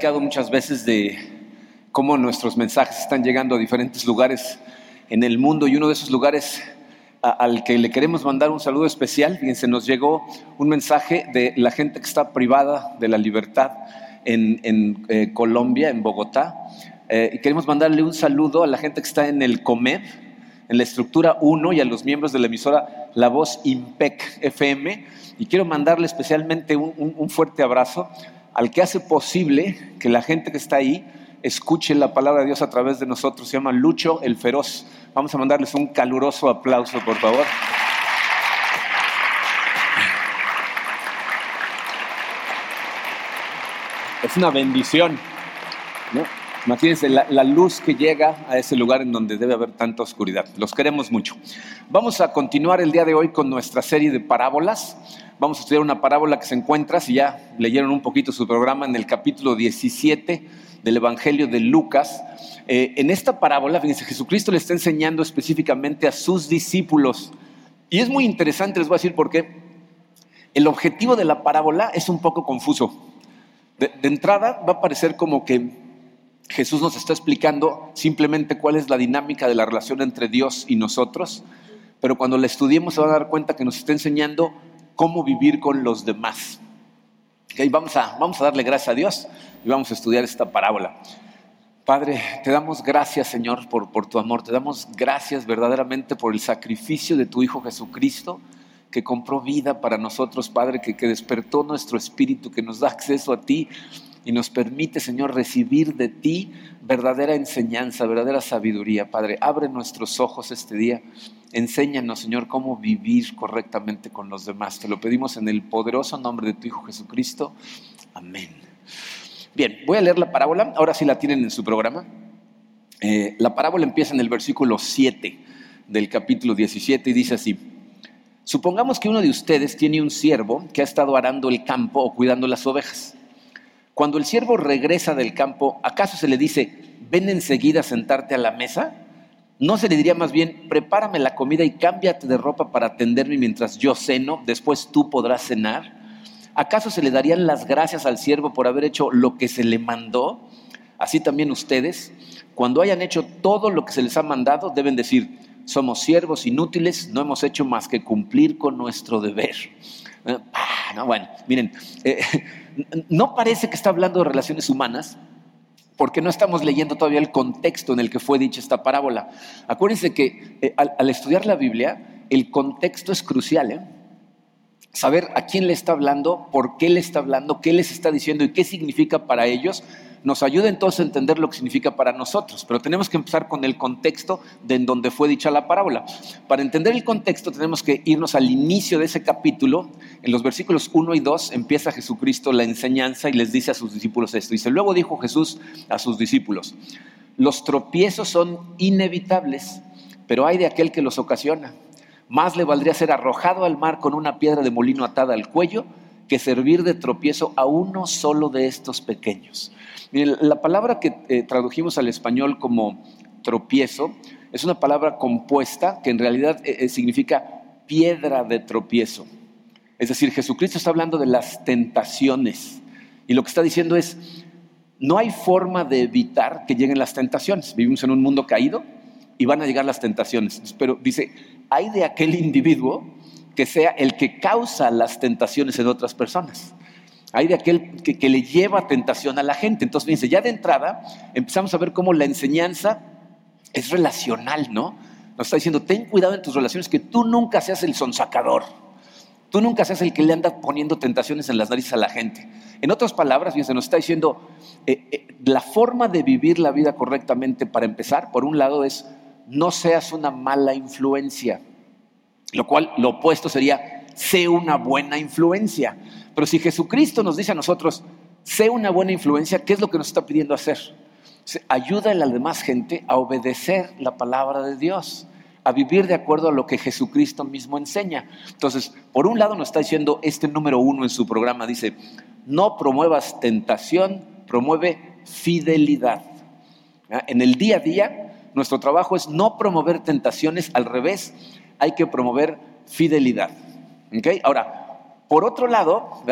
platicado muchas veces de cómo nuestros mensajes están llegando a diferentes lugares en el mundo y uno de esos lugares al que le queremos mandar un saludo especial, fíjense, nos llegó un mensaje de la gente que está privada de la libertad en, eh, Colombia, en Bogotá, eh, y queremos mandarle un saludo a la gente que está en el COMED, en la estructura 1 y a los miembros de la emisora La Voz IMPEC FM, y quiero mandarle especialmente un fuerte abrazo al que hace posible que la gente que está ahí escuche la palabra de Dios a través de nosotros. Se llama Lucho el Feroz. Vamos a mandarles un caluroso aplauso, por favor. Es una bendición. Imagínense la, luz que llega a ese lugar en donde debe haber tanta oscuridad. Los queremos mucho. Vamos a continuar el día de hoy con nuestra serie de parábolas. Vamos a estudiar una parábola que se encuentra, si ya leyeron un poquito su programa, en el capítulo 17 del Evangelio de Lucas. Eh, en esta parábola, fíjense, Jesucristo le está enseñando específicamente a sus discípulos. Y es muy interesante, les voy a decir por qué. El objetivo de la parábola es un poco confuso. de entrada va a parecer como que Jesús nos está explicando simplemente cuál es la dinámica de la relación entre Dios y nosotros, pero cuando la estudiemos se van a dar cuenta que nos está enseñando cómo vivir con los demás. vamos, a, vamos a darle gracias a Dios y vamos a estudiar esta parábola. Padre, te damos gracias, Señor, por, por tu amor. Te damos gracias verdaderamente por el sacrificio de tu Hijo Jesucristo, que compró vida para nosotros, Padre, que, que despertó nuestro espíritu, que nos da acceso a ti y nos permite, Señor, recibir de ti verdadera enseñanza, verdadera sabiduría. Padre, abre nuestros ojos este día Enséñanos, Señor, cómo vivir correctamente con los demás. Te lo pedimos en el poderoso nombre de tu Hijo Jesucristo. Amén. Bien, voy a leer la parábola. Ahora sí la tienen en su programa. Eh, la parábola empieza en el versículo 7 del capítulo 17 y dice así. Supongamos que uno de ustedes tiene un siervo que ha estado arando el campo o cuidando las ovejas. Cuando el siervo regresa del campo, ¿acaso se le dice, ven enseguida a sentarte a la mesa? ¿No se le diría más bien, prepárame la comida y cámbiate de ropa para atenderme mientras yo ceno, después tú podrás cenar? ¿Acaso se le darían las gracias al siervo por haber hecho lo que se le mandó? Así también ustedes, cuando hayan hecho todo lo que se les ha mandado, deben decir, somos siervos inútiles, no hemos hecho más que cumplir con nuestro deber. Ah, no, bueno, miren, eh, no parece que está hablando de relaciones humanas, porque no estamos leyendo todavía el contexto en el que fue dicha esta parábola. Acuérdense que eh, al, estudiar la Biblia, el contexto es crucial. Saber a quién le está hablando, por qué le está hablando, qué les está diciendo y qué significa para ellos nos ayuda entonces a entender lo que significa para nosotros, pero tenemos que empezar con el contexto de en donde fue dicha la parábola. Para entender el contexto tenemos que irnos al inicio de ese capítulo, en los versículos 1 y 2 empieza Jesucristo la enseñanza y les dice a sus discípulos esto. Dice, luego dijo Jesús a sus discípulos, los tropiezos son inevitables, pero hay de aquel que los ocasiona. Más le valdría ser arrojado al mar con una piedra de molino atada al cuello que servir de tropiezo a uno solo de estos pequeños la palabra que eh, tradujimos al español como tropiezo es una palabra compuesta que en realidad eh, eh, significa piedra de tropiezo. Es decir, Jesucristo está hablando de las tentaciones y lo que está diciendo es, no hay forma de evitar que lleguen las tentaciones. Vivimos en un mundo caído y van a llegar las tentaciones. Pero dice, hay de aquel individuo que sea el que causa las tentaciones en otras personas. Hay de aquel que, le lleva tentación a la gente. Entonces, fíjense, ya de entrada empezamos a ver cómo la enseñanza es relacional, ¿no? Nos está diciendo, ten cuidado en tus relaciones, que tú nunca seas el sonsacador. Tú nunca seas el que le anda poniendo tentaciones en las narices a la gente. En otras palabras, fíjense, nos está diciendo, eh, eh, la forma de vivir la vida correctamente, para empezar, por un lado, es no seas una mala influencia. Lo cual, lo opuesto sería, sé una buena influencia. Pero si Jesucristo nos dice a nosotros, sé una buena influencia, ¿qué es lo que nos está pidiendo hacer? Ayuda a la demás gente a obedecer la palabra de Dios, a vivir de acuerdo a lo que Jesucristo mismo enseña. Entonces, por un lado nos está diciendo este número uno en su programa, dice, no promuevas tentación, promueve fidelidad. En el día a día, nuestro trabajo es no promover tentaciones, al revés, hay que promover fidelidad. Ahora, Por otro lado,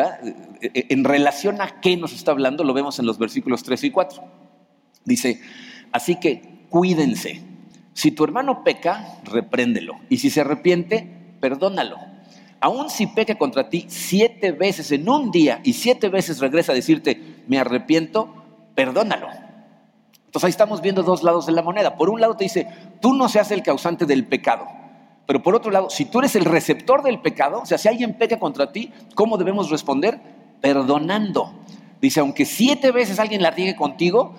en relación a qué nos está hablando, lo vemos en los versículos 3 y 4. Dice, así que cuídense. Si tu hermano peca, repréndelo. Y si se arrepiente, perdónalo. Aun si peca contra ti siete veces en un día y siete veces regresa a decirte, me arrepiento, perdónalo. Entonces ahí estamos viendo dos lados de la moneda. Por un lado te dice, tú no seas el causante del pecado. Pero por otro lado, si tú eres el receptor del pecado, o sea, si alguien peca contra ti, ¿cómo debemos responder? Perdonando. Dice, aunque siete veces alguien la riegue contigo,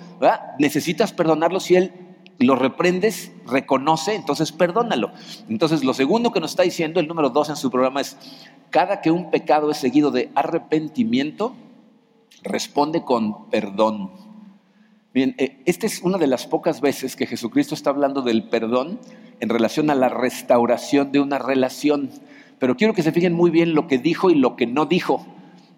necesitas perdonarlo si él lo reprendes, reconoce, entonces perdónalo. Entonces lo segundo que nos está diciendo el número dos en su programa es, cada que un pecado es seguido de arrepentimiento, responde con perdón. Bien, eh, esta es una de las pocas veces que Jesucristo está hablando del perdón en relación a la restauración de una relación. Pero quiero que se fijen muy bien lo que dijo y lo que no dijo,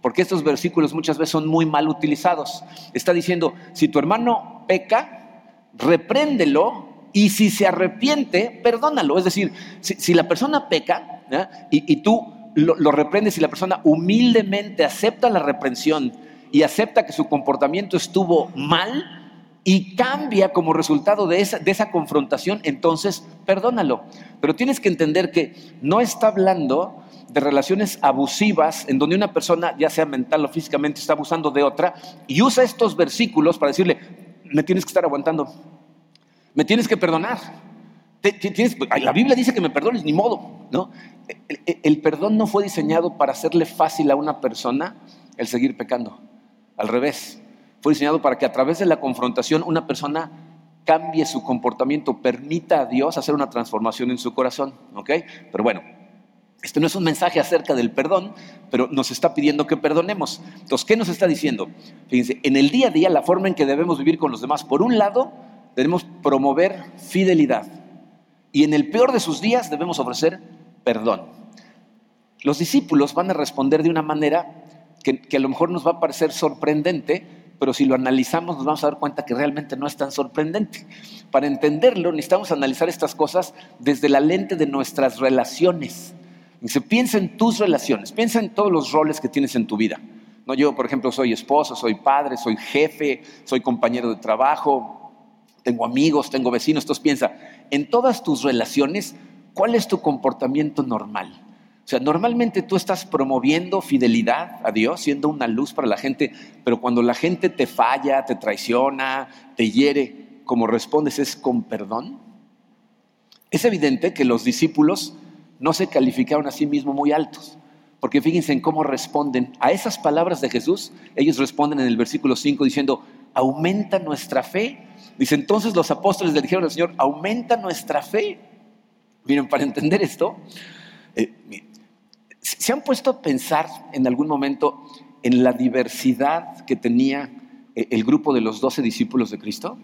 porque estos versículos muchas veces son muy mal utilizados. Está diciendo, si tu hermano peca, repréndelo y si se arrepiente, perdónalo. Es decir, si, la persona peca y, tú lo, lo reprendes y la persona humildemente acepta la reprensión y acepta que su comportamiento estuvo mal, y cambia como resultado de esa, de esa confrontación, entonces perdónalo. Pero tienes que entender que no está hablando de relaciones abusivas en donde una persona, ya sea mental o físicamente, está abusando de otra y usa estos versículos para decirle, me tienes que estar aguantando, me tienes que perdonar. la Biblia dice que me perdones, ni modo. ¿no? el perdón no fue diseñado para hacerle fácil a una persona el seguir pecando. Al revés, fue diseñado para que a través de la confrontación una persona cambie su comportamiento, permita a Dios hacer una transformación en su corazón. ¿Ok? Pero bueno, este no es un mensaje acerca del perdón, pero nos está pidiendo que perdonemos. Entonces, ¿qué nos está diciendo? Fíjense, en el día a día, la forma en que debemos vivir con los demás, por un lado, debemos promover fidelidad. Y en el peor de sus días debemos ofrecer perdón. Los discípulos van a responder de una manera que, que a lo mejor nos va a parecer sorprendente, pero si lo analizamos nos vamos a dar cuenta que realmente no es tan sorprendente. Para entenderlo necesitamos analizar estas cosas desde la lente de nuestras relaciones. Dice, piensa en tus relaciones, piensa en todos los roles que tienes en tu vida. No, yo, por ejemplo, soy esposo, soy padre, soy jefe, soy compañero de trabajo, tengo amigos, tengo vecinos. Entonces piensa, en todas tus relaciones, ¿cuál es tu comportamiento normal? O sea, normalmente tú estás promoviendo fidelidad a Dios, siendo una luz para la gente, pero cuando la gente te falla, te traiciona, te hiere, ¿cómo respondes es con perdón? Es evidente que los discípulos no se calificaron a sí mismos muy altos, porque fíjense en cómo responden a esas palabras de Jesús. Ellos responden en el versículo 5 diciendo, aumenta nuestra fe. Dice, entonces los apóstoles le dijeron al Señor, aumenta nuestra fe. Miren, para entender esto, eh, ¿Se han puesto a pensar en algún momento en la diversidad que tenía eh, el grupo de los doce discípulos de Cristo?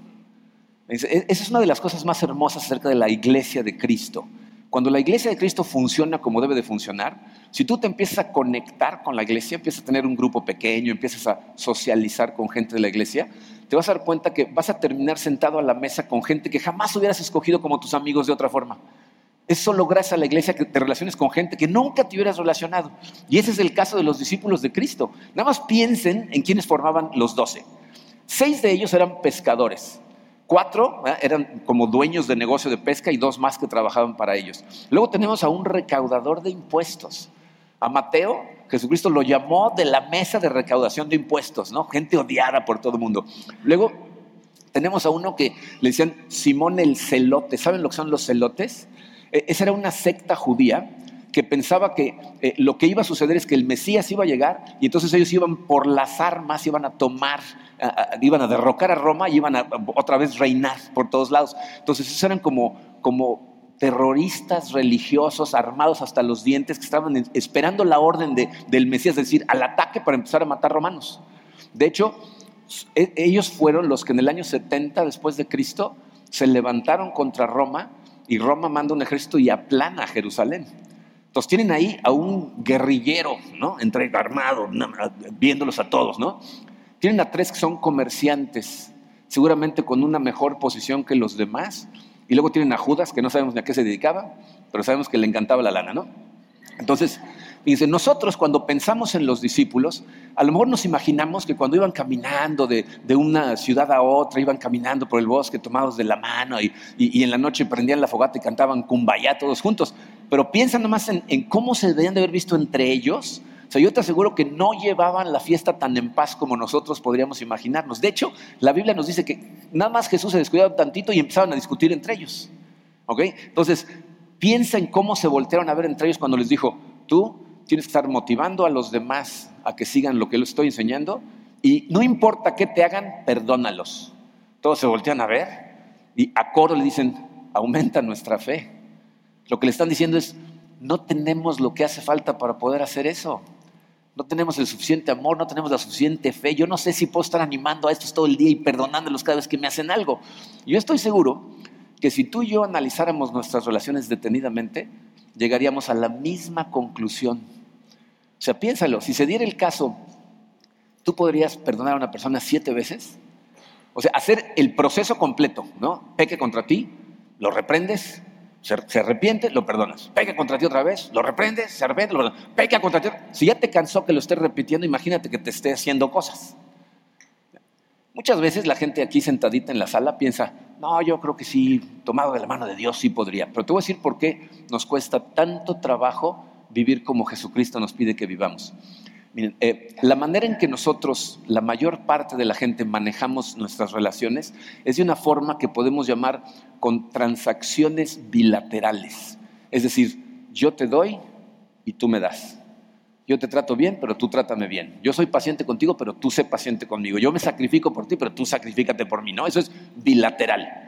Esa es una de las cosas más hermosas acerca de la iglesia de Cristo. Cuando la iglesia de Cristo funciona como debe de funcionar, si tú te empiezas a conectar con la iglesia, empiezas a tener un grupo pequeño, empiezas a socializar con gente de la iglesia, te vas a dar cuenta que vas a terminar sentado a la mesa con gente que jamás hubieras escogido como tus amigos de otra forma. Es solo gracias a la iglesia que te relaciones con gente que nunca te hubieras relacionado. Y ese es el caso de los discípulos de Cristo. Nada más piensen en quienes formaban los doce. Seis de ellos eran pescadores. Cuatro eran como dueños de negocio de pesca y dos más que trabajaban para ellos. Luego tenemos a un recaudador de impuestos. A Mateo, Jesucristo lo llamó de la mesa de recaudación de impuestos, ¿no? Gente odiada por todo el mundo. Luego tenemos a uno que le decían Simón el celote. ¿Saben lo que son los celotes? Eh, esa era una secta judía que pensaba que eh, lo que iba a suceder es que el Mesías iba a llegar y entonces ellos iban por las armas, iban a tomar, iban a derrocar a Roma y iban a otra vez reinar por todos lados. Entonces esos eran como, como terroristas religiosos armados hasta los dientes que estaban esperando la orden de, del Mesías, es decir, al ataque para empezar a matar romanos. De hecho, e, ellos fueron los que en el año 70 después de Cristo se levantaron contra Roma y Roma manda un ejército y aplana a Jerusalén. Entonces tienen ahí a un guerrillero, ¿no? Entre armado, viéndolos a todos, ¿no? Tienen a tres que son comerciantes, seguramente con una mejor posición que los demás. Y luego tienen a Judas, que no sabemos ni a qué se dedicaba, pero sabemos que le encantaba la lana, ¿no? Entonces, Nosotros cuando pensamos en los discípulos, a lo mejor nos imaginamos que cuando iban caminando de, una ciudad a otra, iban caminando por el bosque tomados de la mano y, en la noche prendían la fogata y cantaban kumbaya todos juntos. Pero piensa nomás en, en cómo se deberían de haber visto entre ellos. O sea, yo te aseguro que no llevaban la fiesta tan en paz como nosotros podríamos imaginarnos. De hecho, la Biblia nos dice que nada más Jesús se descuidaba tantito y empezaban a discutir entre ellos. ¿Ok? Entonces, piensa en cómo se voltearon a ver entre ellos cuando les dijo, tú tienes que estar motivando a los demás a que sigan lo que les estoy enseñando y no importa qué te hagan, perdónalos. Todos se voltean a ver y a coro le dicen, aumenta nuestra fe. Lo que le están diciendo es, no tenemos lo que hace falta para poder hacer eso. No tenemos el suficiente amor, no tenemos la suficiente fe. Yo no sé si puedo estar animando a estos todo el día y perdonándolos cada vez que me hacen algo. Yo estoy seguro que si tú y yo analizáramos nuestras relaciones detenidamente, llegaríamos a la misma conclusión. O sea, piénsalo, si se diera el caso, ¿tú podrías perdonar a una persona siete veces? O sea, hacer el proceso completo, ¿no? Peque contra ti, lo reprendes, se, arrepiente, lo perdonas. Peque contra ti otra vez, lo reprendes, se arrepiente, lo perdonas. Peque contra ti. Si ya te cansó que lo estés repitiendo, imagínate que te esté haciendo cosas. Muchas veces la gente aquí sentadita en la sala piensa, no, yo creo que sí, tomado de la mano de Dios sí podría. Pero te voy a decir por qué nos cuesta tanto trabajo vivir como Jesucristo nos pide que vivamos. Eh, la manera en que nosotros, la mayor parte de la gente, manejamos nuestras relaciones es de una forma que podemos llamar con transacciones bilaterales. Es decir, yo te doy y tú me das. Yo te trato bien, pero tú trátame bien. Yo soy paciente contigo, pero tú sé paciente conmigo. Yo me sacrifico por ti, pero tú sacrifícate por mí. No, eso es bilateral.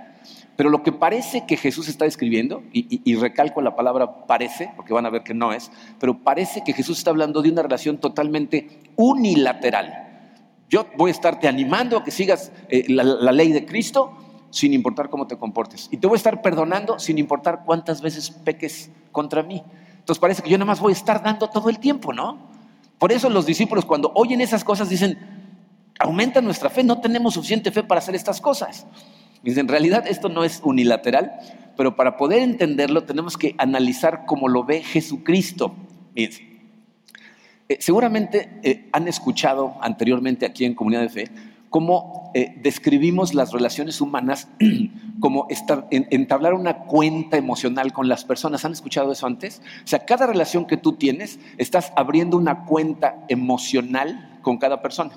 Pero lo que parece que Jesús está describiendo, y, recalco la palabra parece, porque van a ver que no es, pero parece que Jesús está hablando de una relación totalmente unilateral. Yo voy a estarte animando a que sigas eh, la ley de Cristo sin importar cómo te comportes. Y te voy a estar perdonando sin importar cuántas veces peques contra mí. Entonces parece que yo nada más voy a estar dando todo el tiempo, ¿no? Por eso los discípulos cuando oyen esas cosas dicen, aumenta nuestra fe, no tenemos suficiente fe para hacer estas cosas. Dicen, en realidad esto no es unilateral, pero para poder entenderlo tenemos que analizar cómo lo ve Jesucristo. Eh, seguramente eh, han escuchado anteriormente aquí en Comunidad de Fe cómo eh, describimos las relaciones humanas como entablar una cuenta emocional con las personas. ¿Han escuchado eso antes? O sea, cada relación que tú tienes, estás abriendo una cuenta emocional con cada persona.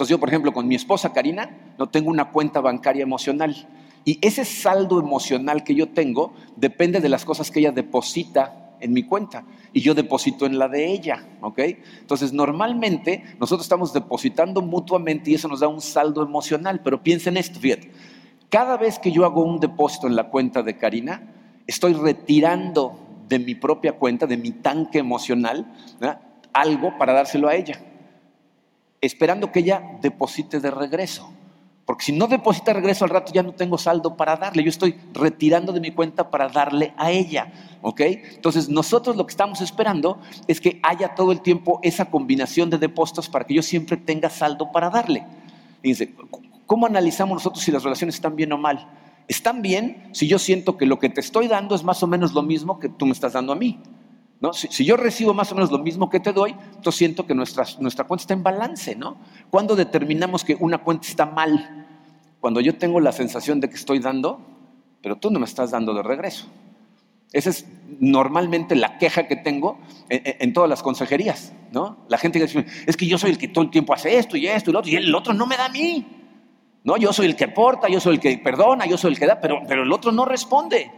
Entonces yo, por ejemplo, con mi esposa Karina, no tengo una cuenta bancaria emocional. Y ese saldo emocional que yo tengo depende de las cosas que ella deposita en mi cuenta. Y yo deposito en la de ella, ¿ok? Entonces, normalmente nosotros estamos depositando mutuamente y eso nos da un saldo emocional, pero piensen esto, fíjate, cada vez que yo hago un depósito en la cuenta de Karina, estoy retirando de mi propia cuenta, de mi tanque emocional, algo para dárselo a ella, esperando que ella deposite de regreso. Porque si no deposita regreso al rato ya no tengo saldo para darle. Yo estoy retirando de mi cuenta para darle a ella. ¿Ok? Entonces nosotros lo que estamos esperando es que haya todo el tiempo esa combinación de depósitos para que yo siempre tenga saldo para darle. Fíjense, ¿cómo analizamos nosotros si las relaciones están bien o mal? Están bien si yo siento que lo que te estoy dando es más o menos lo mismo que tú me estás dando a mí. ¿No? Si, yo recibo más o menos lo mismo que te doy, entonces siento que nuestra, nuestra cuenta está en balance. ¿no? ¿Cuándo determinamos que una cuenta está mal? cuando yo tengo la sensación de que estoy dando, pero tú no me estás dando de regreso. Esa es normalmente la queja que tengo en, todas las consejerías, ¿no? La gente dice, es que yo soy el que todo el tiempo hace esto y esto y lo otro, y el otro no me da a mí. No, yo soy el que aporta, yo soy el que perdona, yo soy el que da, pero, pero el otro no responde.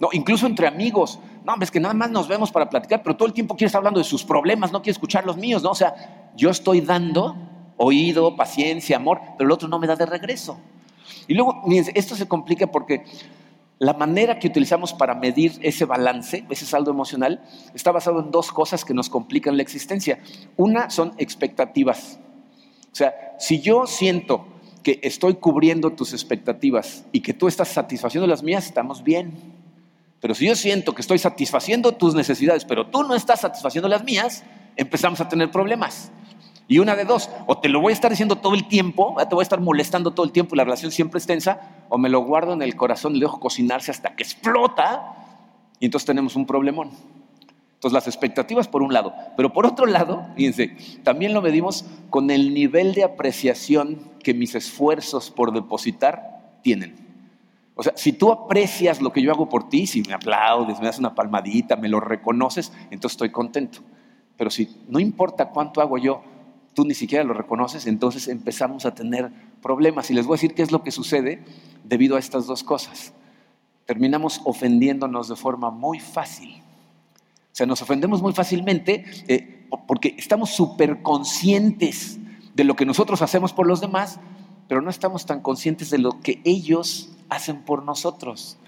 No, incluso entre amigos. No, es que nada más nos vemos para platicar, pero todo el tiempo quiere estar hablando de sus problemas, no quiere escuchar los míos, ¿no? O sea, yo estoy dando oído, paciencia, amor, pero el otro no me da de regreso. Y luego, esto se complica porque la manera que utilizamos para medir ese balance, ese saldo emocional, está basado en dos cosas que nos complican la existencia. Una son expectativas. O sea, si yo siento que estoy cubriendo tus expectativas y que tú estás satisfaciendo las mías, estamos bien. Pero si yo siento que estoy satisfaciendo tus necesidades, pero tú no estás satisfaciendo las mías, empezamos a tener problemas. Y una de dos, o te lo voy a estar diciendo todo el tiempo, te voy a estar molestando todo el tiempo y la relación siempre es tensa, o me lo guardo en el corazón y dejo cocinarse hasta que explota y entonces tenemos un problemón. Entonces las expectativas por un lado, pero por otro lado, fíjense, también lo medimos con el nivel de apreciación que mis esfuerzos por depositar tienen. O sea, si tú aprecias lo que yo hago por ti, si me aplaudes, me das una palmadita, me lo reconoces, entonces estoy contento. Pero si no importa cuánto hago yo, tú ni siquiera lo reconoces, entonces empezamos a tener problemas. Y les voy a decir qué es lo que sucede debido a estas dos cosas. Terminamos ofendiéndonos de forma muy fácil. O sea, nos ofendemos muy fácilmente eh, porque estamos súper conscientes de lo que nosotros hacemos por los demás, pero no estamos tan conscientes de lo que ellos hacen por nosotros.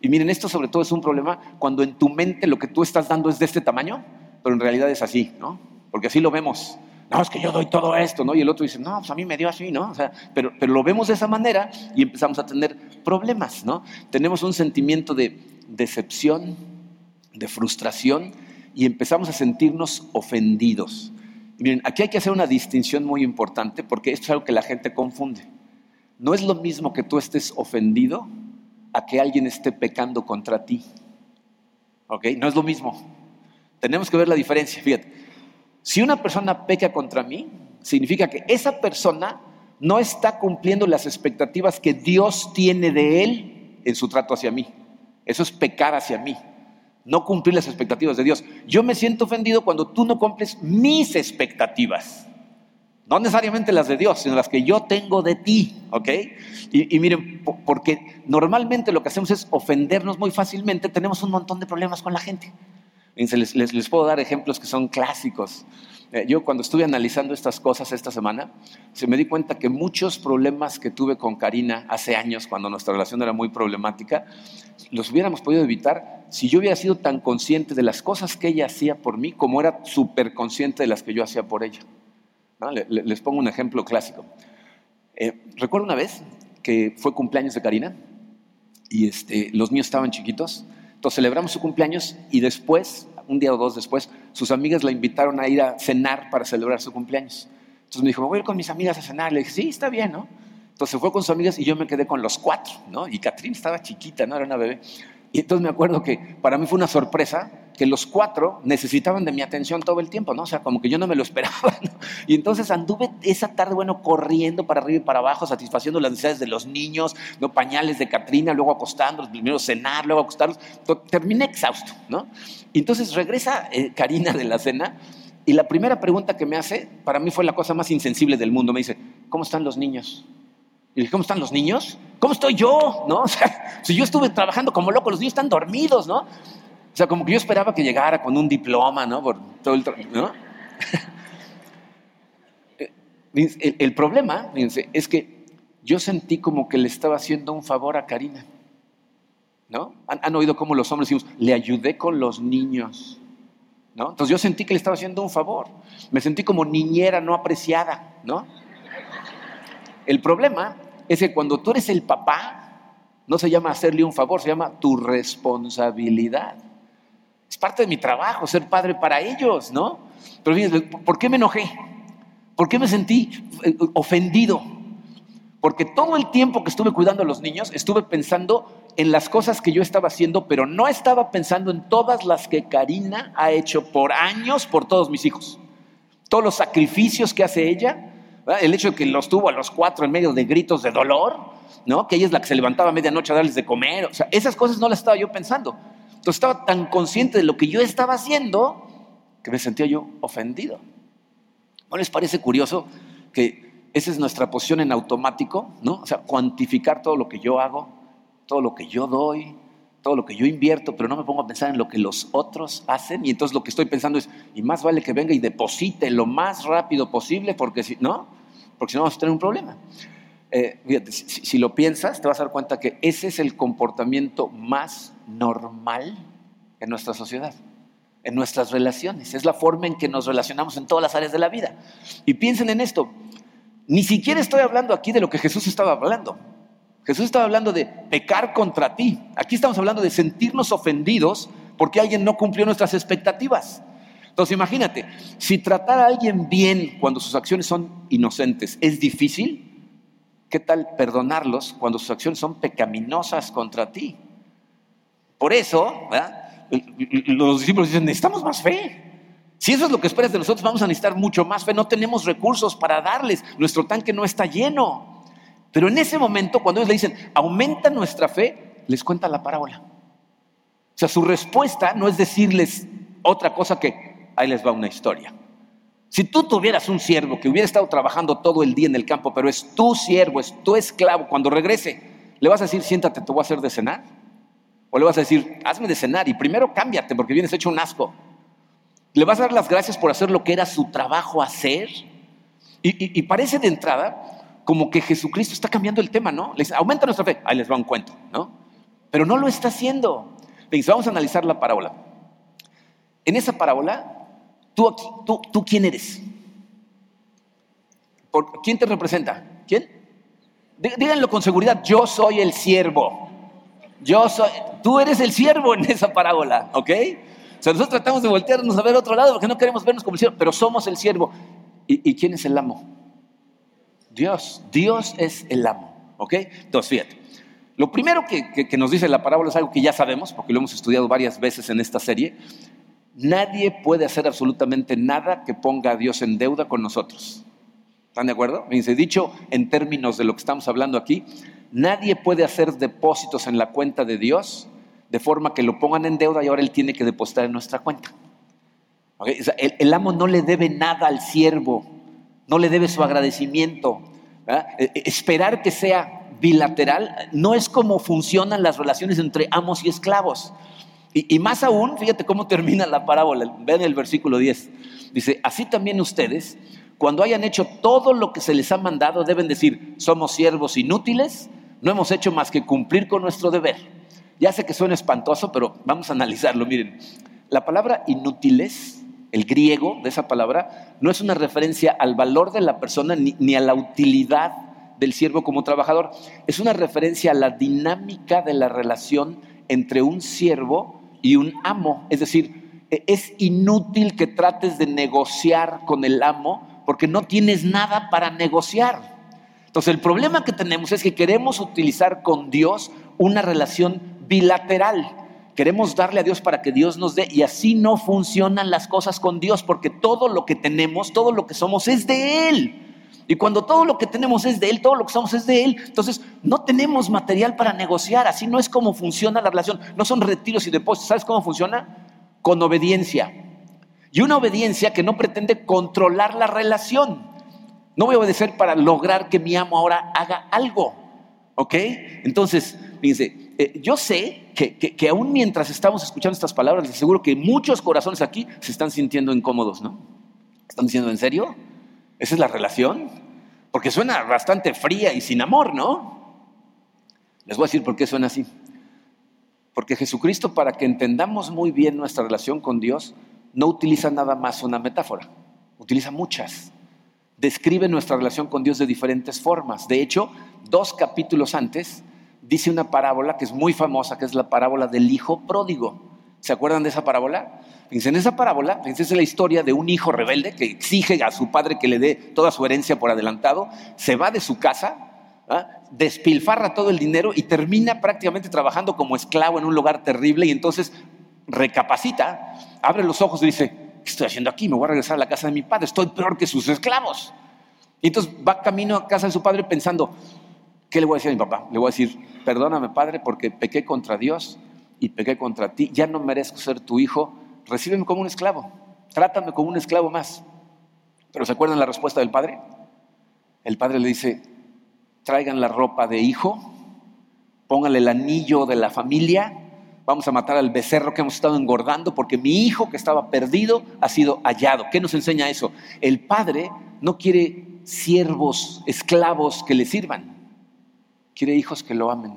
Y miren, esto sobre todo es un problema cuando en tu mente lo que tú estás dando es de este tamaño, pero en realidad es así, ¿no? Porque así lo vemos. No, es que yo doy todo esto, ¿no? Y el otro dice, no, pues a mí me dio así, ¿no? Pero, pero lo vemos de esa manera y empezamos a tener problemas, ¿no? Tenemos un sentimiento de decepción, de frustración y empezamos a sentirnos ofendidos. miren, aquí hay que hacer una distinción muy importante porque esto es algo que la gente confunde. No es lo mismo que tú estés ofendido a que alguien esté pecando contra ti. ¿Ok? No es lo mismo. Tenemos que ver la diferencia. Fíjate, si una persona peca contra mí, significa que esa persona no está cumpliendo las expectativas que Dios tiene de él en su trato hacia mí. Eso es pecar hacia mí no cumplir las expectativas de Dios. Yo me siento ofendido cuando tú no cumples mis expectativas. No necesariamente las de Dios, sino las que yo tengo de ti, ¿ok? Y, miren, porque normalmente lo que hacemos es ofendernos muy fácilmente, tenemos un montón de problemas con la gente. Les, les puedo dar ejemplos que son clásicos. Eh, yo cuando estuve analizando estas cosas esta semana, se me di cuenta que muchos problemas que tuve con Karina hace años, cuando nuestra relación era muy problemática, los hubiéramos podido evitar si yo hubiera sido tan consciente de las cosas que ella hacía por mí como era súper consciente de las que yo hacía por ella. Les pongo un ejemplo clásico. Eh, recuerdo una vez que fue cumpleaños de Karina y este, los míos estaban chiquitos, entonces celebramos su cumpleaños y después un día o dos después, sus amigas la invitaron a ir a cenar para celebrar su cumpleaños. Entonces me dijo, voy a ir con mis amigas a cenar. Le dije, sí, está bien, ¿no? Entonces fue con sus amigas y yo me quedé con los cuatro, ¿no? Y Catrín estaba chiquita, ¿no? Era una bebé. Y entonces me acuerdo que para mí fue una sorpresa que los cuatro necesitaban de mi atención todo el tiempo, ¿no? O sea, como que yo no me lo esperaba. Y entonces anduve esa tarde, bueno, corriendo para arriba y para abajo, satisfaciendo las necesidades de los niños, ¿no? Pañales de Catrina, luego acostándolos, primero cenar, luego acostarlos. Terminé exhausto, ¿no? Entonces regresa eh, Karina de la cena y la primera pregunta que me hace, para mí fue la cosa más insensible del mundo. Me dice, ¿cómo están los niños? Y dije, ¿cómo están los niños? ¿Cómo estoy yo? ¿No? Si yo estuve trabajando como loco, los niños están dormidos, ¿no? O sea, como que yo esperaba que llegara con un diploma, ¿no? ¿no? el, problema, fíjense, es que yo sentí como que le estaba haciendo un favor a Karina. ¿No? Han, oído cómo los hombres decimos, le ayudé con los niños. ¿No? Entonces yo sentí que le estaba haciendo un favor. Me sentí como niñera no apreciada, ¿no? El problema es que cuando tú eres el papá, no se llama hacerle un favor, se llama tu responsabilidad. Es parte de mi trabajo ser padre para ellos, ¿no? Pero fíjense, ¿por qué me enojé? ¿Por qué me sentí eh, ofendido? Porque todo el tiempo que estuve cuidando a los niños, estuve pensando en las cosas que yo estaba haciendo, pero no estaba pensando en todas las que Karina ha hecho por años por todos mis hijos. Todos los sacrificios que hace ella, el hecho de que los tuvo a los cuatro en medio de gritos de dolor, ¿no? que ella es la que se levantaba a medianoche a darles de comer. O sea, esas cosas no las estaba yo pensando. Entonces estaba tan consciente de lo que yo estaba haciendo que me sentía yo ofendido. ¿No les parece curioso que esa es nuestra posición en automático? ¿no? O sea, cuantificar todo lo que yo hago, todo lo que yo doy, todo lo que yo invierto, pero no me pongo a pensar en lo que los otros hacen. Y entonces lo que estoy pensando es, y más vale que venga y deposite lo más rápido posible, porque si no, porque si no vamos a tener un problema. Eh, fíjate, si, lo piensas, te vas a dar cuenta que ese es el comportamiento más normal en nuestra sociedad, en nuestras relaciones. Es la forma en que nos relacionamos en todas las áreas de la vida. Y piensen en esto, ni siquiera estoy hablando aquí de lo que Jesús estaba hablando. Jesús estaba hablando de pecar contra ti. Aquí estamos hablando de sentirnos ofendidos porque alguien no cumplió nuestras expectativas. Entonces imagínate, si tratar a alguien bien cuando sus acciones son inocentes es difícil, ¿Qué tal perdonarlos cuando sus acciones son pecaminosas contra ti? Por eso, los discípulos dicen, necesitamos más fe. Si eso es lo que esperas de nosotros, vamos a necesitar mucho más fe. No tenemos recursos para darles. Nuestro tanque no está lleno. Pero en ese momento, cuando ellos le dicen, aumenta nuestra fe, les cuenta la parábola. O sea, su respuesta no es decirles otra cosa que, ahí les va una historia. Si tú tuvieras un siervo que hubiera estado trabajando todo el día en el campo, pero es tu siervo, es tu esclavo, cuando regrese, ¿le vas a decir, siéntate, te voy a hacer de cenar? ¿O le vas a decir, hazme de cenar y primero cámbiate porque vienes hecho un asco? Le vas a dar las gracias por hacer lo que era su trabajo hacer. Y, parece de entrada como que Jesucristo está cambiando el tema, ¿no? Le dice, aumenta nuestra fe. Ahí les va un cuento, ¿no? Pero no lo está haciendo. Le dice, vamos a analizar la parábola. En esa parábola, tú, tú, tú ¿quién eres? ¿Por, ¿Quién te representa? ¿Quién? Díganlo con seguridad, yo soy el siervo. Yo soy, tú eres el siervo en esa parábola, ¿ok? O sea, nosotros tratamos de voltearnos a ver otro lado porque no queremos vernos como el siervo, pero somos el siervo. ¿Y, quién es el amo? Dios. Dios es el amo. ¿Ok? Entonces, fíjate. Lo primero que, nos dice la parábola es algo que ya sabemos, porque lo hemos estudiado varias veces en esta serie. Nadie puede hacer absolutamente nada que ponga a Dios en deuda con nosotros. ¿Están de acuerdo? Dice, dicho en términos de lo que estamos hablando aquí, nadie puede hacer depósitos en la cuenta de Dios de forma que lo pongan en deuda y ahora él tiene que depositar en nuestra cuenta. el, amo no le debe nada al siervo, no le debe su agradecimiento. E, e, esperar que sea bilateral no es como funcionan las relaciones entre amos y esclavos. Y, y, más aún, fíjate cómo termina la parábola, ven el versículo 10. Dice, así también ustedes, cuando hayan hecho todo lo que se les ha mandado, deben decir, somos siervos inútiles, no hemos hecho más que cumplir con nuestro deber. Ya sé que suena espantoso, pero vamos a analizarlo. Miren, la palabra inútiles, el griego de esa palabra, no es una referencia al valor de la persona ni, a la utilidad del siervo como trabajador. Es una referencia a la dinámica de la relación entre un siervo y un amo. Es decir, e, es inútil que trates de negociar con el amo porque no tienes nada para negociar. Entonces el problema que tenemos es que queremos utilizar con Dios una relación bilateral. Queremos darle a Dios para que Dios nos dé y así no funcionan las cosas con Dios porque todo lo que tenemos, todo lo que somos es de Él. Y cuando todo lo que tenemos es de Él, todo lo que somos es de Él, entonces no tenemos material para negociar. Así no es como funciona la relación. No son retiros y depósitos. ¿Sabes cómo funciona? Con obediencia. Y una obediencia que no pretende controlar la relación. No voy a obedecer para lograr que mi amo ahora haga algo. ¿Ok? Entonces, fíjense, eh, yo sé que, aún mientras estamos escuchando estas palabras, les aseguro que muchos corazones aquí se están sintiendo incómodos, ¿no? ¿Están diciendo en serio? ¿Esa es la relación? Porque suena bastante fría y sin amor, ¿no? Les voy a decir por qué suena así. Porque Jesucristo, para que entendamos muy bien nuestra relación con Dios, no utiliza nada más una metáfora, utiliza muchas. Describe nuestra relación con Dios de diferentes formas. De hecho, dos capítulos antes, dice una parábola que es muy famosa, que es la parábola del hijo pródigo. ¿Se acuerdan de esa parábola? Fíjense, en esa parábola, fíjense, es la historia de un hijo rebelde que exige a su padre que le dé toda su herencia por adelantado, se va de su casa, ¿ah? despilfarra todo el dinero y termina prácticamente trabajando como esclavo en un lugar terrible y entonces recapacita, abre los ojos y dice, ¿qué estoy haciendo aquí? Me voy a regresar a la casa de mi padre, estoy peor que sus esclavos. Y entonces va camino a casa de su padre pensando, ¿qué le voy a decir a mi papá? Le voy a decir, perdóname Padre porque pequé contra Dios y pequé contra ti, ya no merezco ser tu hijo, recíbeme como un esclavo, trátame como un esclavo más. Pero ¿se acuerdan la respuesta del Padre? El Padre le dice, traigan la ropa de hijo, pónganle el anillo de la familia, vamos a matar al becerro que hemos estado engordando porque mi hijo que estaba perdido ha sido hallado. ¿Qué nos enseña eso? El Padre no quiere siervos, esclavos que le sirvan quiere hijos que lo amen.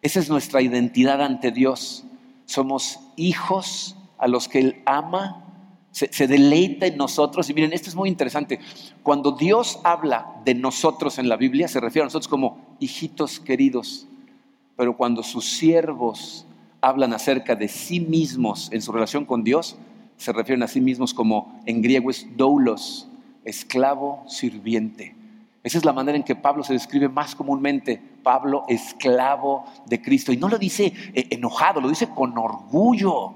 Esa es nuestra identidad ante Dios. Somos hijos a los que Él ama, se, deleita en nosotros. Y miren, esto es muy interesante. Cuando Dios habla de nosotros en la Biblia, se refiere a nosotros como hijitos queridos. Pero cuando sus siervos hablan acerca de sí mismos en su relación con Dios, se refieren a sí mismos como en griego es doulos, esclavo sirviente. Esa es la manera en que Pablo se describe más comúnmente. Pablo, esclavo de Cristo. Y no lo dice eh, enojado, lo dice con orgullo,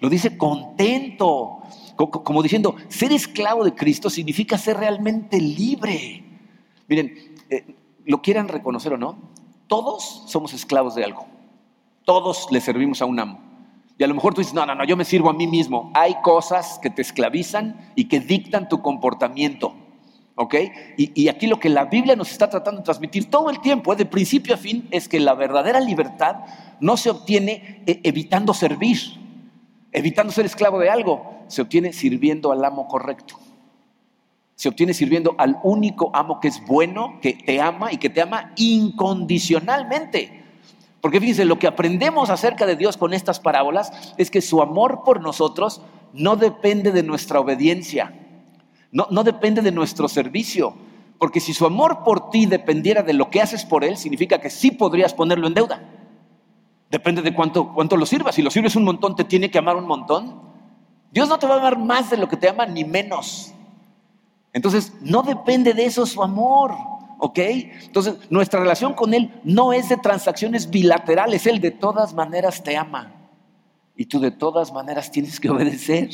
lo dice contento, como diciendo, ser esclavo de Cristo significa ser realmente libre. Miren, eh, lo quieran reconocer o no, todos somos esclavos de algo. Todos le servimos a un amo. Y a lo mejor tú dices, no, no, no, yo me sirvo a mí mismo. Hay cosas que te esclavizan y que dictan tu comportamiento. ¿Ok? Y, aquí lo que la Biblia nos está tratando de transmitir todo el tiempo, de principio a fin, es que la verdadera libertad no se obtiene eh, evitando servir, evitando ser esclavo de algo, se obtiene sirviendo al amo correcto. Se obtiene sirviendo al único amo que es bueno, que te ama y que te ama incondicionalmente. Porque fíjense, lo que aprendemos acerca de Dios con estas parábolas es que su amor por nosotros no depende de nuestra obediencia no, depende de nuestro servicio. Porque si su amor por ti dependiera de lo que haces por él, significa que sí podrías ponerlo en deuda. Depende de cuánto, cuánto lo sirvas. Si lo sirves un montón, te tiene que amar un montón. Dios no te va a amar más de lo que te ama, ni menos. Entonces, no depende de eso su amor. ¿Ok? Entonces, nuestra relación con Él no es de transacciones bilaterales. Él de todas maneras te ama. Y tú de todas maneras tienes que obedecer.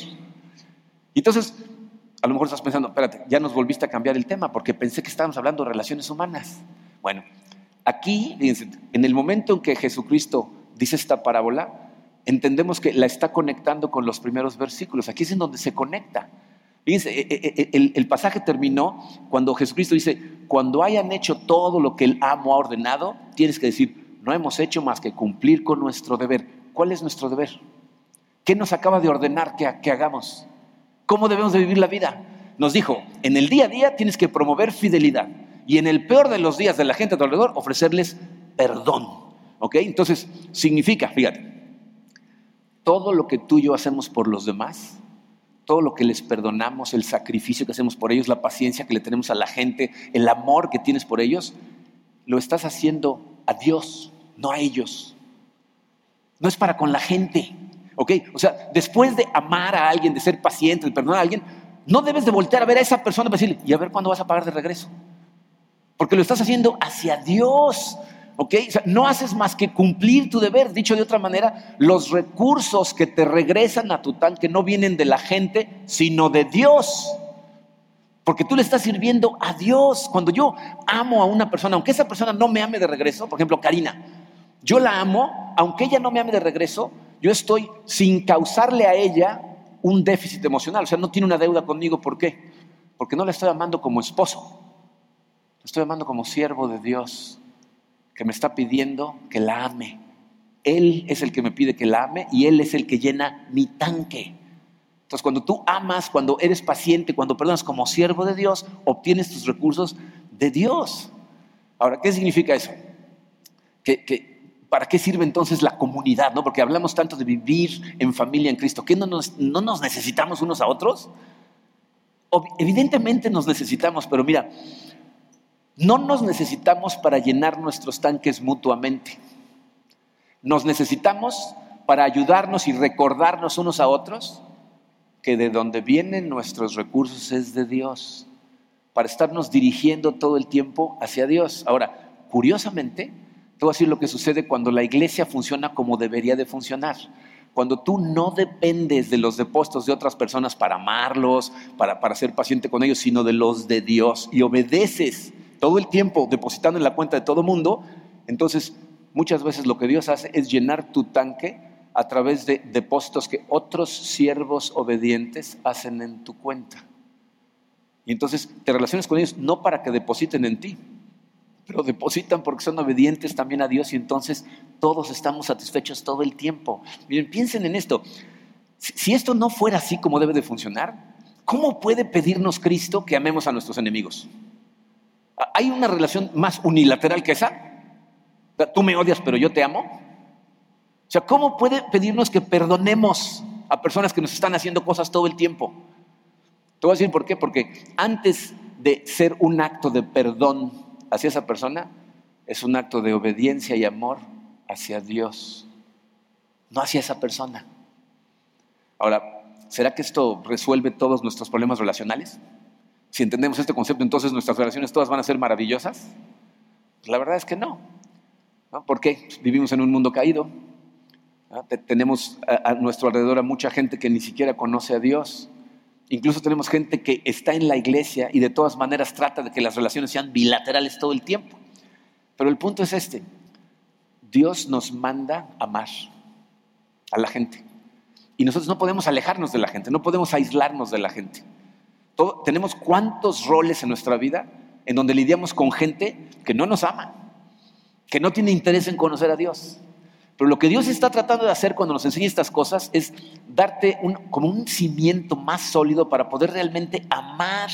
Entonces, a lo mejor estás pensando, espérate, ya nos volviste a cambiar el tema porque pensé que estábamos hablando de relaciones humanas. Bueno, aquí, fíjense, en el momento en que Jesucristo dice esta parábola, entendemos que la está conectando con los primeros versículos. Aquí es en donde se conecta. Fíjense, e, e, e, el, pasaje terminó cuando Jesucristo dice, cuando hayan hecho todo lo que el amo ha ordenado, tienes que decir, no hemos hecho más que cumplir con nuestro deber. ¿Cuál es nuestro deber? ¿Qué nos acaba de ordenar que, que hagamos? ¿Cómo debemos de vivir la vida? Nos dijo, en el día a día tienes que promover fidelidad y en el peor de los días de la gente a tu alrededor ofrecerles perdón. ¿Ok? Entonces, significa, fíjate, todo lo que tú y yo hacemos por los demás, todo lo que les perdonamos, el sacrificio que hacemos por ellos, la paciencia que le tenemos a la gente, el amor que tienes por ellos, lo estás haciendo a Dios, no a ellos. No es para con la gente. ¿Ok? O sea, después de amar a alguien, de ser paciente, de perdonar a alguien, no debes de voltear a ver a esa persona y decirle, y a ver cuándo vas a pagar de regreso. Porque lo estás haciendo hacia Dios. ¿Ok? O sea, no haces más que cumplir tu deber. Dicho de otra manera, los recursos que te regresan a tu tanque no vienen de la gente, sino de Dios. Porque tú le estás sirviendo a Dios. Cuando yo amo a una persona, aunque esa persona no me ame de regreso, por ejemplo, Karina, yo la amo, aunque ella no me ame de regreso, yo estoy sin causarle a ella un déficit emocional. O sea, no tiene una deuda conmigo. ¿Por qué? Porque no la estoy amando como esposo. La estoy amando como siervo de Dios, que me está pidiendo que la ame. Él es el que me pide que la ame y Él es el que llena mi tanque. Entonces, cuando tú amas, cuando eres paciente, cuando perdonas como siervo de Dios, obtienes tus recursos de Dios. Ahora, ¿qué significa eso? Que, que ¿para qué sirve entonces la comunidad? ¿no? Porque hablamos tanto de vivir en familia en Cristo. ¿Qué no nos, no nos necesitamos unos a otros? Evidentemente nos necesitamos, pero mira, no nos necesitamos para llenar nuestros tanques mutuamente. Nos necesitamos para ayudarnos y recordarnos unos a otros que de donde vienen nuestros recursos es de Dios, para estarnos dirigiendo todo el tiempo hacia Dios. Ahora, curiosamente, te voy a decir lo que sucede cuando la iglesia funciona como debería de funcionar. Cuando tú no dependes de los depósitos de otras personas para amarlos, para, para ser paciente con ellos, sino de los de Dios y obedeces todo el tiempo depositando en la cuenta de todo mundo, entonces muchas veces lo que Dios hace es llenar tu tanque a través de depósitos que otros siervos obedientes hacen en tu cuenta. Y entonces te relacionas con ellos no para que depositen en ti, pero depositan porque son obedientes también a Dios y entonces todos estamos satisfechos todo el tiempo. Miren, piensen en esto. Si esto no fuera así como debe de funcionar, ¿cómo puede pedirnos Cristo que amemos a nuestros enemigos? ¿Hay una relación más unilateral que esa? Tú me odias, pero yo te amo. O sea, ¿cómo puede pedirnos que perdonemos a personas que nos están haciendo cosas todo el tiempo? Te voy a decir por qué. Porque antes de ser un acto de perdón hacia esa persona es un acto de obediencia y amor hacia Dios, no hacia esa persona. Ahora, ¿será que esto resuelve todos nuestros problemas relacionales? Si entendemos este concepto, entonces nuestras relaciones todas van a ser maravillosas. La verdad es que no. ¿no? ¿Por qué? Vivimos en un mundo caído. Tenemos a, nuestro alrededor a mucha gente que ni siquiera conoce a Dios. Incluso tenemos gente que está en la iglesia y de todas maneras trata de que las relaciones sean bilaterales todo el tiempo. Pero el punto es este. Dios nos manda amar a la gente. Y nosotros no podemos alejarnos de la gente, no podemos aislarnos de la gente. tenemos cuántos roles en nuestra vida en donde lidiamos con gente que no nos ama, que no tiene interés en conocer a Dios. Pero lo que Dios está tratando de hacer cuando nos enseña estas cosas es darte como un cimiento más sólido para poder realmente amar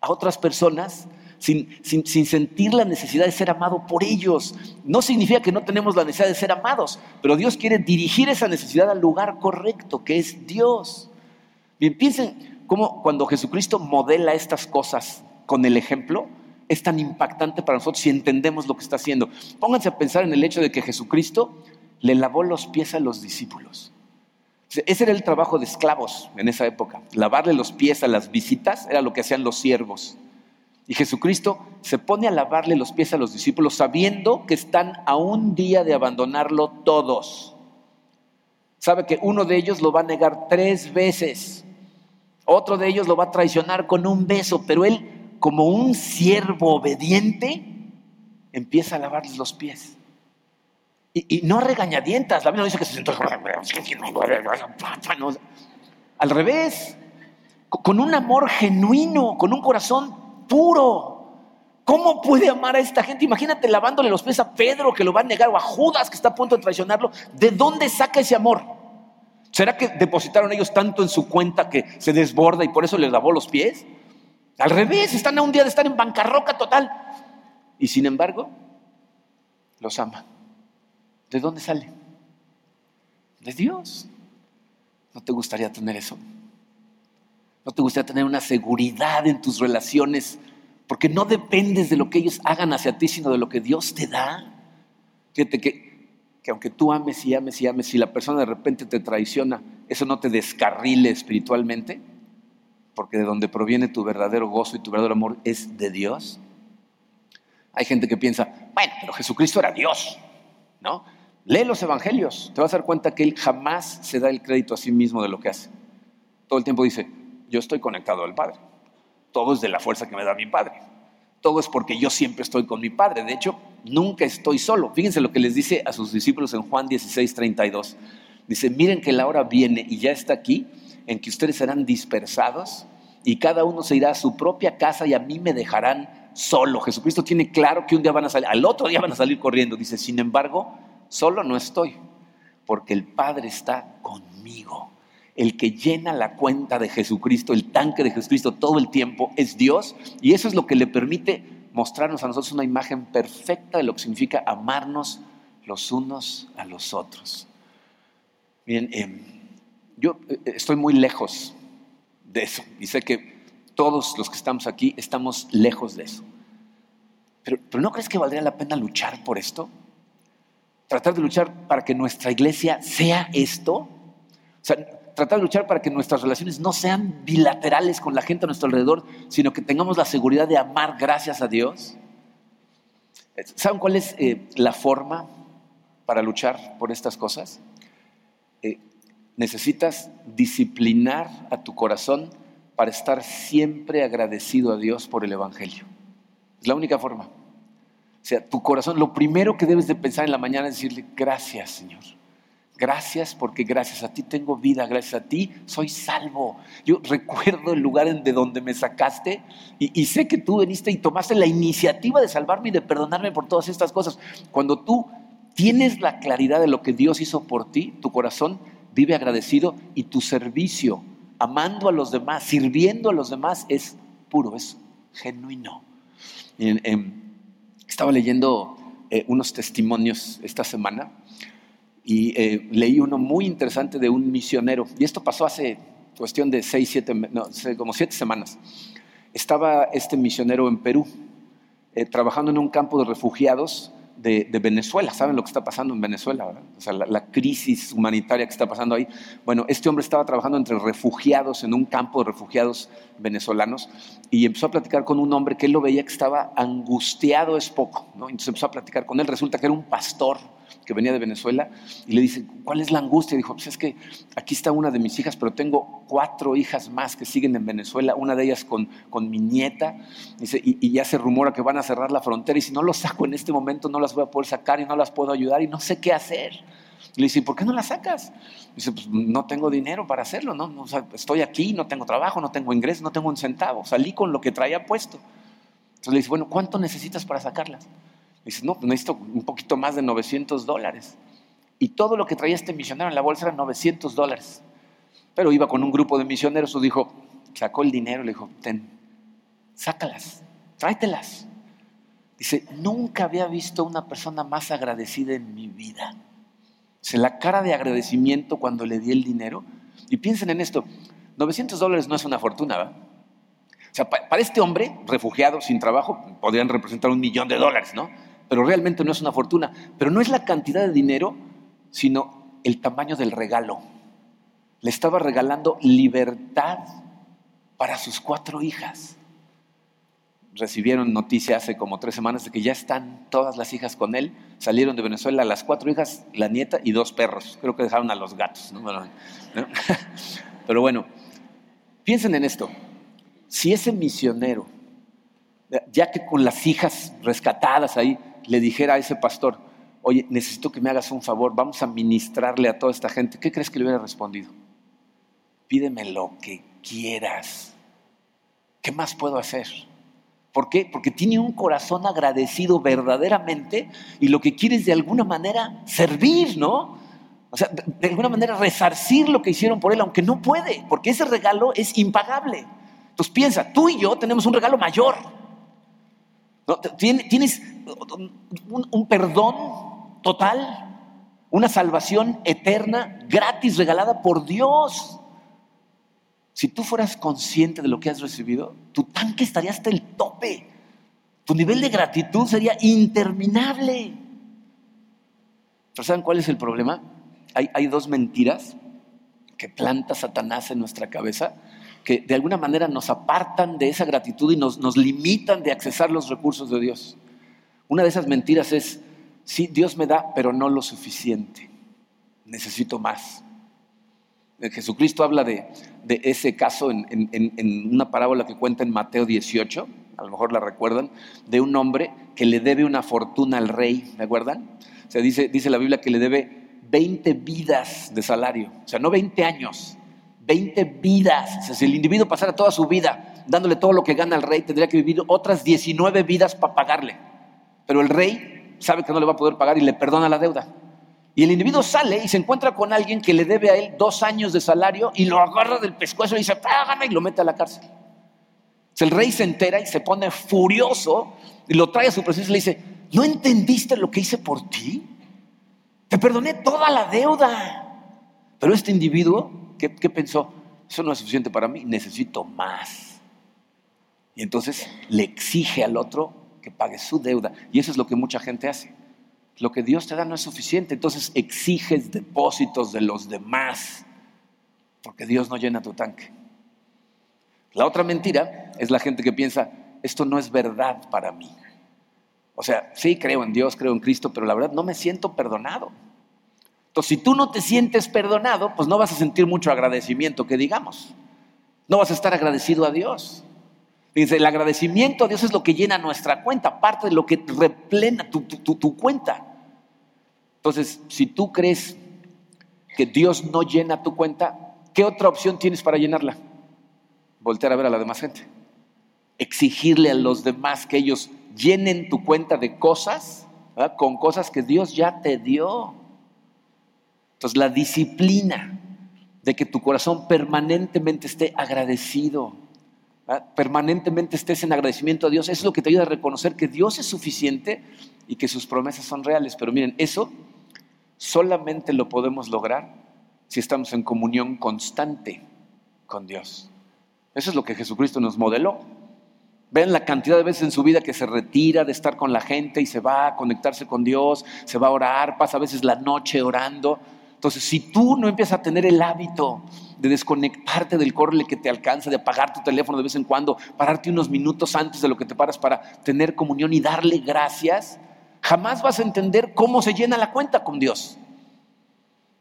a otras personas sin, sin, sentir la necesidad de ser amado por ellos. No significa que no tenemos la necesidad de ser amados, pero Dios quiere dirigir esa necesidad al lugar correcto, que es Dios. Bien, piensen cómo cuando Jesucristo modela estas cosas con el ejemplo, es tan impactante para nosotros si entendemos lo que está haciendo. Pónganse a pensar en el hecho de que Jesucristo le lavó los pies a los discípulos. Ese era el trabajo de esclavos en esa época. Lavarle los pies a las visitas era lo que hacían los siervos. Y Jesucristo se pone a lavarle los pies a los discípulos sabiendo que están a un día de abandonarlo todos. Sabe que uno de ellos lo va a negar tres veces. Otro de ellos lo va a traicionar con un beso, pero él como un siervo obediente, empieza a lavarles los pies. Y, no regañadientas. La Biblia no dice que se sentó. Al revés, con un amor genuino, con un corazón puro. ¿Cómo puede amar a esta gente? Imagínate lavándole los pies a Pedro que lo va a negar o a Judas que está a punto de traicionarlo. ¿De dónde saca ese amor? ¿Será que depositaron ellos tanto en su cuenta que se desborda y por eso les lavó los pies? Al revés, están a un día de estar en bancarrota total. Y sin embargo, los ama. ¿De dónde sale? De Dios. ¿No te gustaría tener eso? ¿No te gustaría tener una seguridad en tus relaciones? Porque no dependes de lo que ellos hagan hacia ti, sino de lo que Dios te da. Fíjate que, que aunque tú ames y ames y ames, si la persona de repente te traiciona, eso no te descarrile espiritualmente porque de donde proviene tu verdadero gozo y tu verdadero amor es de Dios. Hay gente que piensa, bueno, pero Jesucristo era Dios, ¿no? Lee los evangelios, te vas a dar cuenta que Él jamás se da el crédito a sí mismo de lo que hace. Todo el tiempo dice, yo estoy conectado al Padre. Todo es de la fuerza que me da mi Padre. Todo es porque yo siempre estoy con mi Padre. De hecho, nunca estoy solo. Fíjense lo que les dice a sus discípulos en Juan 16, 32. Dice, miren que la hora viene y ya está aquí en que ustedes serán dispersados y cada uno se irá a su propia casa y a mí me dejarán solo. Jesucristo tiene claro que un día van a salir, al otro día van a salir corriendo. Dice, sin embargo, solo no estoy, porque el Padre está conmigo. El que llena la cuenta de Jesucristo, el tanque de Jesucristo todo el tiempo es Dios y eso es lo que le permite mostrarnos a nosotros una imagen perfecta de lo que significa amarnos los unos a los otros. Miren, em, yo eh, estoy muy lejos de eso y sé que todos los que estamos aquí estamos lejos de eso. Pero, ¿no crees que valdría la pena luchar por esto? Tratar de luchar para que nuestra iglesia sea esto. O sea, tratar de luchar para que nuestras relaciones no sean bilaterales con la gente a nuestro alrededor, sino que tengamos la seguridad de amar gracias a Dios. ¿Saben cuál es eh, la forma para luchar por estas cosas? Eh, Necesitas disciplinar a tu corazón para estar siempre agradecido a Dios por el Evangelio. Es la única forma. O sea, tu corazón, lo primero que debes de pensar en la mañana es decirle, gracias Señor. Gracias porque gracias a ti tengo vida, gracias a ti soy salvo. Yo recuerdo el lugar de donde me sacaste y, y sé que tú viniste y tomaste la iniciativa de salvarme y de perdonarme por todas estas cosas. Cuando tú tienes la claridad de lo que Dios hizo por ti, tu corazón vive agradecido y tu servicio, amando a los demás, sirviendo a los demás, es puro, es genuino. Estaba leyendo eh, unos testimonios esta semana y eh, leí uno muy interesante de un misionero, y esto pasó hace cuestión de seis, siete, no, como siete semanas. Estaba este misionero en Perú, eh, trabajando en un campo de refugiados de, Venezuela. ¿Saben lo que está pasando en Venezuela? O sea, la, crisis humanitaria que está pasando ahí. Bueno, este hombre estaba trabajando entre refugiados en un campo de refugiados venezolanos y empezó a platicar con un hombre que él lo veía que estaba angustiado es poco. ¿no? Entonces empezó a platicar con él. Resulta que era un pastor que venía de Venezuela y le dice, ¿cuál es la angustia? Y dijo, pues es que aquí está una de mis hijas, pero tengo cuatro hijas más que siguen en Venezuela, una de ellas con, con mi nieta, dice, y, ya se rumora que van a cerrar la frontera y si no los saco en este momento no las voy a poder sacar y no las puedo ayudar y no sé qué hacer. le dice, ¿por qué no las sacas? Dice, pues no tengo dinero para hacerlo, ¿no? estoy aquí, no tengo trabajo, no tengo ingreso, no tengo un centavo, salí con lo que traía puesto. Entonces le dice, bueno, ¿cuánto necesitas para sacarlas? Dice, no, pues necesito un poquito más de 900 dólares. Y todo lo que traía este misionero en la bolsa eran 900 dólares. Pero iba con un grupo de misioneros, dijo, sacó el dinero y le dijo, ten, sácalas, tráetelas. Dice, nunca había visto una persona más agradecida en mi vida. Dice, la cara de agradecimiento cuando le di el dinero. Y piensen en esto, 900 dólares no es una fortuna, ¿verdad? O sea, para este hombre, refugiado, sin trabajo, podrían representar un millón de dólares, ¿no? Pero realmente no es una fortuna. Pero no es la cantidad de dinero, sino el tamaño del regalo. Le estaba regalando libertad para sus cuatro hijas. Recibieron noticia hace como tres semanas de que ya están todas las hijas con él. Salieron de Venezuela las cuatro hijas, la nieta y dos perros. Creo que dejaron a los gatos. Pero bueno, piensen en esto. Si ese misionero, ya que con las hijas rescatadas ahí, le dijera a ese pastor, oye, necesito que me hagas un favor, vamos a ministrarle a toda esta gente, ¿qué crees que le hubiera respondido? Pídeme lo que quieras. ¿Qué más puedo hacer? ¿Por qué? Porque tiene un corazón agradecido verdaderamente y lo que quiere es de alguna manera servir, ¿no? O sea, de alguna manera resarcir lo que hicieron por él, aunque no puede, porque ese regalo es impagable. Entonces piensa, tú y yo tenemos un regalo mayor. Tienes un, perdón total, una salvación eterna, gratis, regalada por Dios. Si tú fueras consciente de lo que has recibido, tu tanque estaría hasta el tope. Tu nivel de gratitud sería interminable. Pero ¿saben cuál es el problema? Hay, dos mentiras que planta Satanás en nuestra cabeza que de alguna manera nos apartan de esa gratitud y nos, nos limitan de accesar los recursos de Dios. Una de esas mentiras es, sí, Dios me da, pero no lo suficiente. Necesito más. Jesucristo habla de, de ese caso en, en, una parábola que cuenta en Mateo 18, a lo mejor la recuerdan, de un hombre que le debe una fortuna al rey, ¿me acuerdan? O sea, dice, dice la Biblia que le debe 20 vidas de salario, o sea, no 20 años, 20 vidas. si el individuo pasara toda su vida dándole todo lo que gana al rey, tendría que vivir otras 19 vidas para pagarle. Pero el rey sabe que no le va a poder pagar y le perdona la deuda. Y el individuo sale y se encuentra con alguien que le debe a él dos años de salario y lo agarra del pescuezo y dice, págame y lo mete a la cárcel. el rey se entera y se pone furioso y lo trae a su presencia y le dice, ¿no entendiste lo que hice por ti? Te perdoné toda la deuda. Pero este individuo ¿Qué, pensó? Eso no es suficiente para mí, necesito más. Y entonces le exige al otro que pague su deuda. Y eso es lo que mucha gente hace. Lo que Dios te da no es suficiente, entonces exiges depósitos de los demás, porque Dios no llena tu tanque. La otra mentira es la gente que piensa, esto no es verdad para mí. O sea, sí creo en Dios, creo en Cristo, pero la verdad no me siento perdonado. Entonces, si tú no te sientes perdonado, pues no vas a sentir mucho agradecimiento, que digamos. No vas a estar agradecido a Dios. Dice, el agradecimiento a Dios es lo que llena nuestra cuenta, parte de lo que replena tu, tu cuenta. Entonces, si tú crees que Dios no llena tu cuenta, ¿qué otra opción tienes para llenarla? Voltear a ver a la demás gente. Exigirle a los demás que ellos llenen tu cuenta de cosas, con cosas que Dios ya te dio. Entonces, la disciplina de que tu corazón permanentemente esté agradecido, permanentemente estés en agradecimiento a Dios, es lo que te ayuda a reconocer que Dios es suficiente y que sus promesas son reales. Pero miren, eso solamente lo podemos lograr si estamos en comunión constante con Dios. Eso es lo que Jesucristo nos modeló. Vean la cantidad de veces en su vida que se retira de estar con la gente y se va a conectarse con Dios, se va a orar, pasa a veces la noche orando. Entonces, si tú no empiezas a tener el hábito de desconectarte del correle que te alcanza, de apagar tu teléfono de vez en cuando, pararte unos minutos antes de lo que te paras para tener comunión y darle gracias, jamás vas a entender cómo se llena la cuenta con Dios.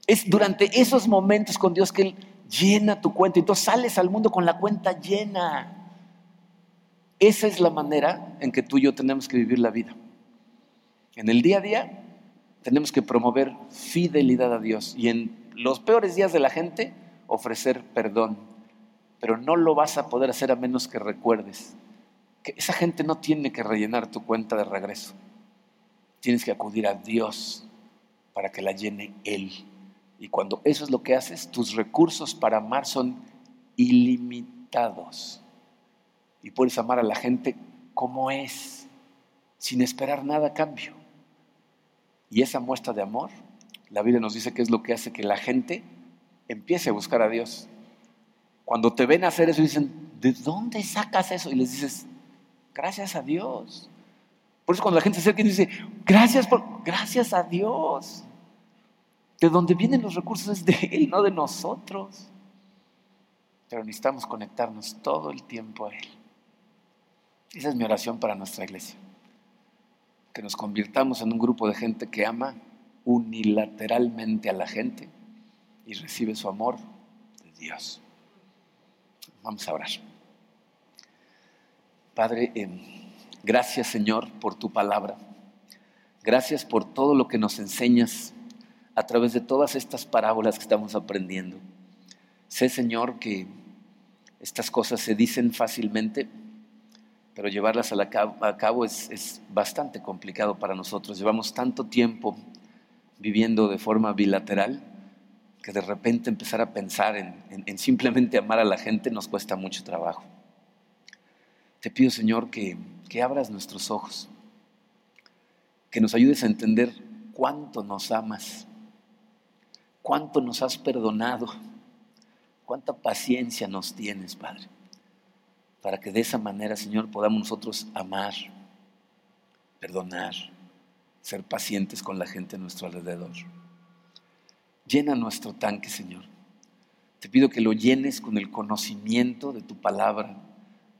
Es durante esos momentos con Dios que Él llena tu cuenta y tú sales al mundo con la cuenta llena. Esa es la manera en que tú y yo tenemos que vivir la vida. En el día a día tenemos que promover fidelidad a Dios y en los peores días de la gente ofrecer perdón. Pero no lo vas a poder hacer a menos que recuerdes que esa gente no tiene que rellenar tu cuenta de regreso. Tienes que acudir a Dios para que la llene Él. Y cuando eso es lo que haces, tus recursos para amar son ilimitados y puedes amar a la gente como es, sin esperar nada a cambio. Y esa muestra de amor, la Biblia nos dice que es lo que hace que la gente empiece a buscar a Dios. Cuando te ven hacer eso, dicen, ¿de dónde sacas eso? Y les dices, gracias a Dios. Por eso cuando la gente se acerca y dice, gracias, por, gracias a Dios. De donde vienen los recursos es de Él, no de nosotros. Pero necesitamos conectarnos todo el tiempo a Él. Esa es mi oración para nuestra iglesia. Que nos convirtamos en un grupo de gente que ama unilateralmente a la gente y recibe su amor de Dios. Vamos a orar. Padre, em, gracias Señor por tu palabra. Gracias por todo lo que nos enseñas a través de todas estas parábolas que estamos aprendiendo. Sé Señor que estas cosas se dicen fácilmente, pero llevarlas a, cabo, es, bastante complicado para nosotros. Llevamos tanto tiempo viviendo de forma bilateral que de repente empezar a pensar en, simplemente amar a la gente nos cuesta mucho trabajo. Te pido, Señor, que, que abras nuestros ojos, que nos ayudes a entender cuánto nos amas, cuánto nos has perdonado, cuánta paciencia nos tienes, Padre para que de esa manera, Señor, podamos nosotros amar, perdonar, ser pacientes con la gente a nuestro alrededor. Llena nuestro tanque, Señor. Te pido que lo llenes con el conocimiento de tu palabra,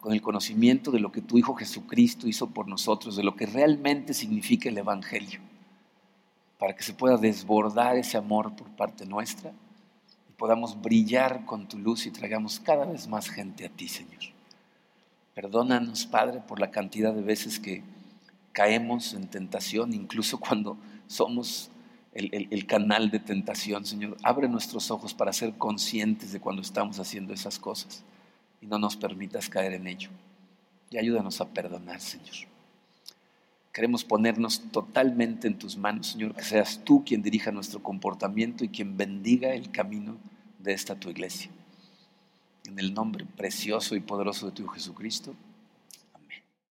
con el conocimiento de lo que tu Hijo Jesucristo hizo por nosotros, de lo que realmente significa el Evangelio, para que se pueda desbordar ese amor por parte nuestra y podamos brillar con tu luz y traigamos cada vez más gente a ti, Señor. Perdónanos, Padre, por la cantidad de veces que caemos en tentación, incluso cuando somos el, canal de tentación, Señor. Abre nuestros ojos para ser conscientes de cuando estamos haciendo esas cosas y no nos permitas caer en ello. Y ayúdanos a perdonar, Señor. Queremos ponernos totalmente en tus manos, Señor, que seas tú quien dirija nuestro comportamiento y quien bendiga el camino de esta tu iglesia. En el nombre precioso y poderoso de tu Jesucristo.